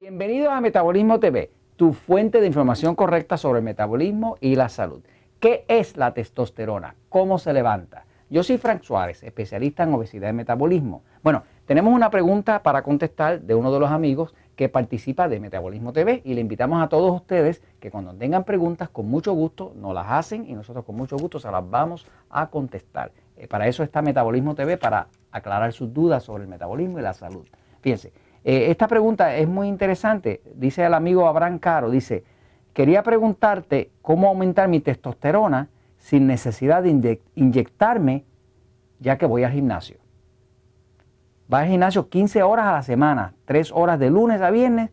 Bienvenidos a Metabolismo TV, tu fuente de información correcta sobre el metabolismo y la salud. ¿Qué es la testosterona? ¿Cómo se levanta? Yo soy Frank Suárez, especialista en obesidad y metabolismo. Bueno, tenemos una pregunta para contestar de uno de los amigos que participa de Metabolismo TV y le invitamos a todos ustedes que cuando tengan preguntas con mucho gusto nos las hacen y nosotros con mucho gusto se las vamos a contestar. Eh, para eso está Metabolismo TV, para aclarar sus dudas sobre el metabolismo y la salud. Fíjense, eh, esta pregunta es muy interesante. Dice el amigo Abraham Caro, dice, quería preguntarte cómo aumentar mi testosterona sin necesidad de inyectarme ya que voy al gimnasio. Va al gimnasio 15 horas a la semana, 3 horas de lunes a viernes,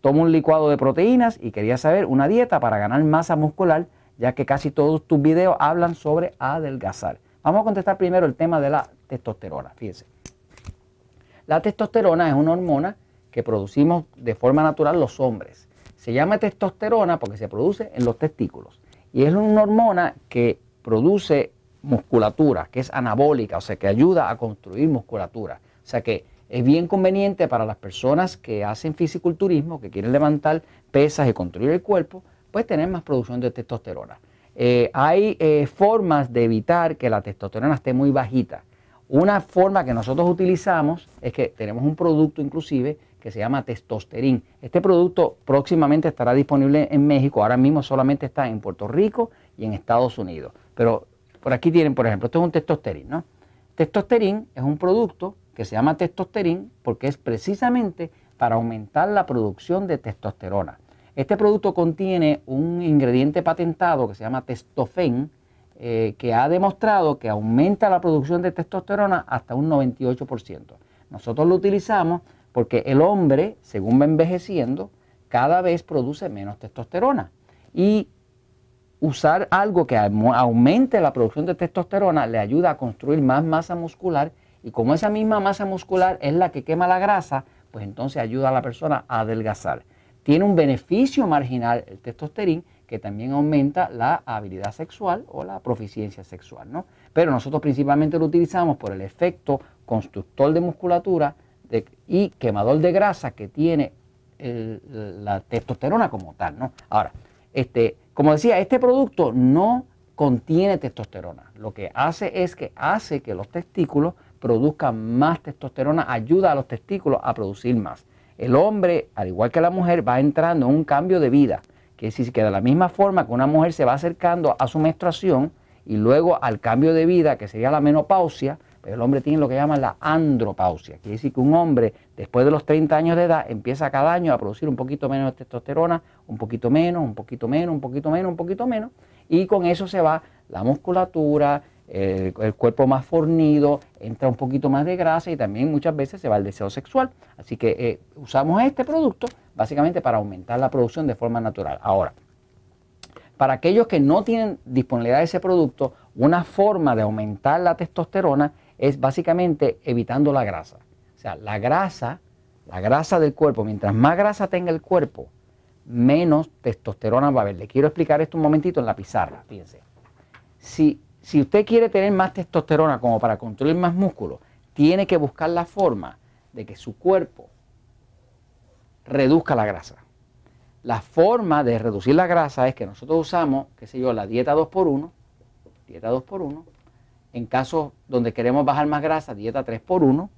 tomo un licuado de proteínas y quería saber una dieta para ganar masa muscular, ya que casi todos tus videos hablan sobre adelgazar. Vamos a contestar primero el tema de la testosterona. Fíjense. La testosterona es una hormona que producimos de forma natural los hombres. Se llama testosterona porque se produce en los testículos. Y es una hormona que produce musculatura, que es anabólica, o sea, que ayuda a construir musculatura. O sea que es bien conveniente para las personas que hacen fisiculturismo, que quieren levantar pesas y construir el cuerpo, pues tener más producción de testosterona. Eh, hay eh, formas de evitar que la testosterona esté muy bajita. Una forma que nosotros utilizamos es que tenemos un producto inclusive que se llama testosterín. Este producto próximamente estará disponible en México, ahora mismo solamente está en Puerto Rico y en Estados Unidos. Pero por aquí tienen, por ejemplo, esto es un testosterín, ¿no? Testosterín es un producto que se llama testosterín porque es precisamente para aumentar la producción de testosterona. Este producto contiene un ingrediente patentado que se llama testofen, eh, que ha demostrado que aumenta la producción de testosterona hasta un 98%. Nosotros lo utilizamos porque el hombre, según va envejeciendo, cada vez produce menos testosterona. Y usar algo que aumente la producción de testosterona le ayuda a construir más masa muscular y como esa misma masa muscular es la que quema la grasa, pues entonces ayuda a la persona a adelgazar. Tiene un beneficio marginal el testosterín que también aumenta la habilidad sexual o la proficiencia sexual, ¿no? Pero nosotros principalmente lo utilizamos por el efecto constructor de musculatura y quemador de grasa que tiene la testosterona como tal, ¿no? Ahora, este, como decía, este producto no contiene testosterona. Lo que hace es que hace que los testículos produzcan más testosterona, ayuda a los testículos a producir más. El hombre, al igual que la mujer, va entrando en un cambio de vida que decir que de la misma forma que una mujer se va acercando a su menstruación y luego al cambio de vida, que sería la menopausia, pues el hombre tiene lo que llaman la andropausia. Quiere decir que un hombre, después de los 30 años de edad, empieza cada año a producir un poquito menos de testosterona, un poquito menos, un poquito menos, un poquito menos, un poquito menos, y con eso se va la musculatura, el, cuerpo más fornido, entra un poquito más de grasa y también muchas veces se va el deseo sexual. Así que eh, usamos este producto básicamente para aumentar la producción de forma natural. Ahora, para aquellos que no tienen disponibilidad de ese producto, una forma de aumentar la testosterona es básicamente evitando la grasa. O sea, la grasa, la grasa del cuerpo, mientras más grasa tenga el cuerpo, menos testosterona va a haber. Le quiero explicar esto un momentito en la pizarra, fíjense. Si si usted quiere tener más testosterona como para construir más músculo, tiene que buscar la forma de que su cuerpo reduzca la grasa. La forma de reducir la grasa es que nosotros usamos, qué sé yo, la dieta 2x1, dieta 2x1, en casos donde queremos bajar más grasa, dieta 3x1.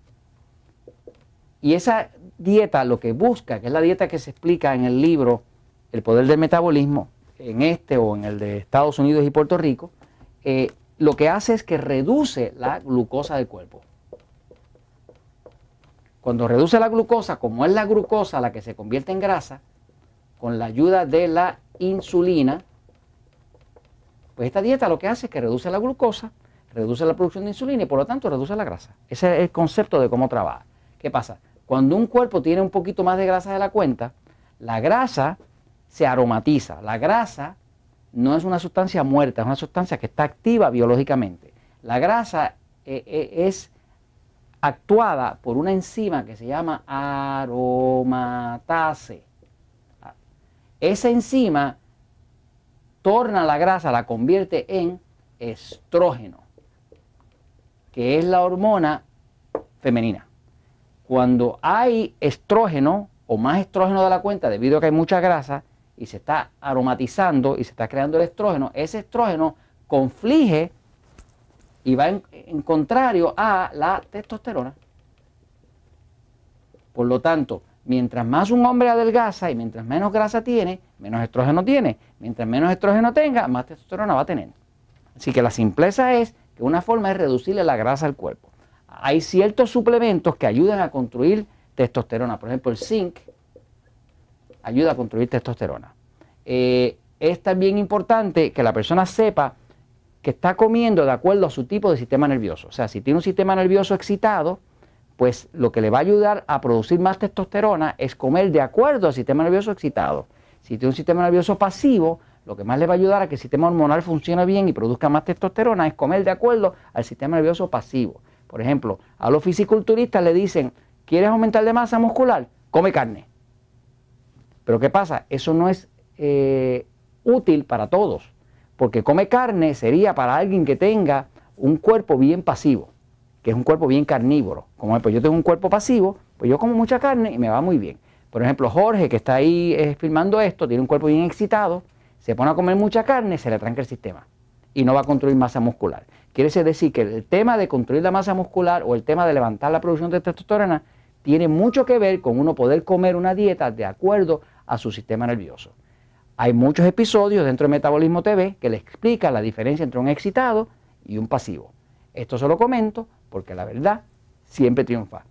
Y esa dieta lo que busca, que es la dieta que se explica en el libro El poder del metabolismo, en este o en el de Estados Unidos y Puerto Rico, eh, lo que hace es que reduce la glucosa del cuerpo. Cuando reduce la glucosa, como es la glucosa la que se convierte en grasa, con la ayuda de la insulina, pues esta dieta lo que hace es que reduce la glucosa, reduce la producción de insulina y por lo tanto reduce la grasa. Ese es el concepto de cómo trabaja. ¿Qué pasa? Cuando un cuerpo tiene un poquito más de grasa de la cuenta, la grasa se aromatiza. La grasa no es una sustancia muerta, es una sustancia que está activa biológicamente. La grasa eh, eh, es actuada por una enzima que se llama aromatase. Esa enzima torna la grasa, la convierte en estrógeno, que es la hormona femenina. Cuando hay estrógeno o más estrógeno de la cuenta debido a que hay mucha grasa y se está aromatizando y se está creando el estrógeno, ese estrógeno conflige y va en, contrario a la testosterona. Por lo tanto, mientras más un hombre adelgaza y mientras menos grasa tiene, menos estrógeno tiene. Mientras menos estrógeno tenga, más testosterona va a tener. Así que la simpleza es que una forma es reducirle la grasa al cuerpo. Hay ciertos suplementos que ayudan a construir testosterona. Por ejemplo, el zinc ayuda a construir testosterona. Eh, es también importante que la persona sepa que está comiendo de acuerdo a su tipo de sistema nervioso. O sea, si tiene un sistema nervioso excitado, pues lo que le va a ayudar a producir más testosterona es comer de acuerdo al sistema nervioso excitado. Si tiene un sistema nervioso pasivo, lo que más le va a ayudar a que el sistema hormonal funcione bien y produzca más testosterona es comer de acuerdo al sistema nervioso pasivo. Por ejemplo, a los fisiculturistas le dicen, ¿quieres aumentar de masa muscular? Come carne. Pero ¿qué pasa? Eso no es eh, útil para todos, porque come carne sería para alguien que tenga un cuerpo bien pasivo, que es un cuerpo bien carnívoro. Como pues yo tengo un cuerpo pasivo, pues yo como mucha carne y me va muy bien. Por ejemplo, Jorge, que está ahí eh, filmando esto, tiene un cuerpo bien excitado, se pone a comer mucha carne, se le tranca el sistema y no va a construir masa muscular. Quiere decir que el tema de construir la masa muscular o el tema de levantar la producción de testosterona tiene mucho que ver con uno poder comer una dieta de acuerdo a su sistema nervioso. Hay muchos episodios dentro de Metabolismo TV que le explica la diferencia entre un excitado y un pasivo. Esto se lo comento porque la verdad siempre triunfa.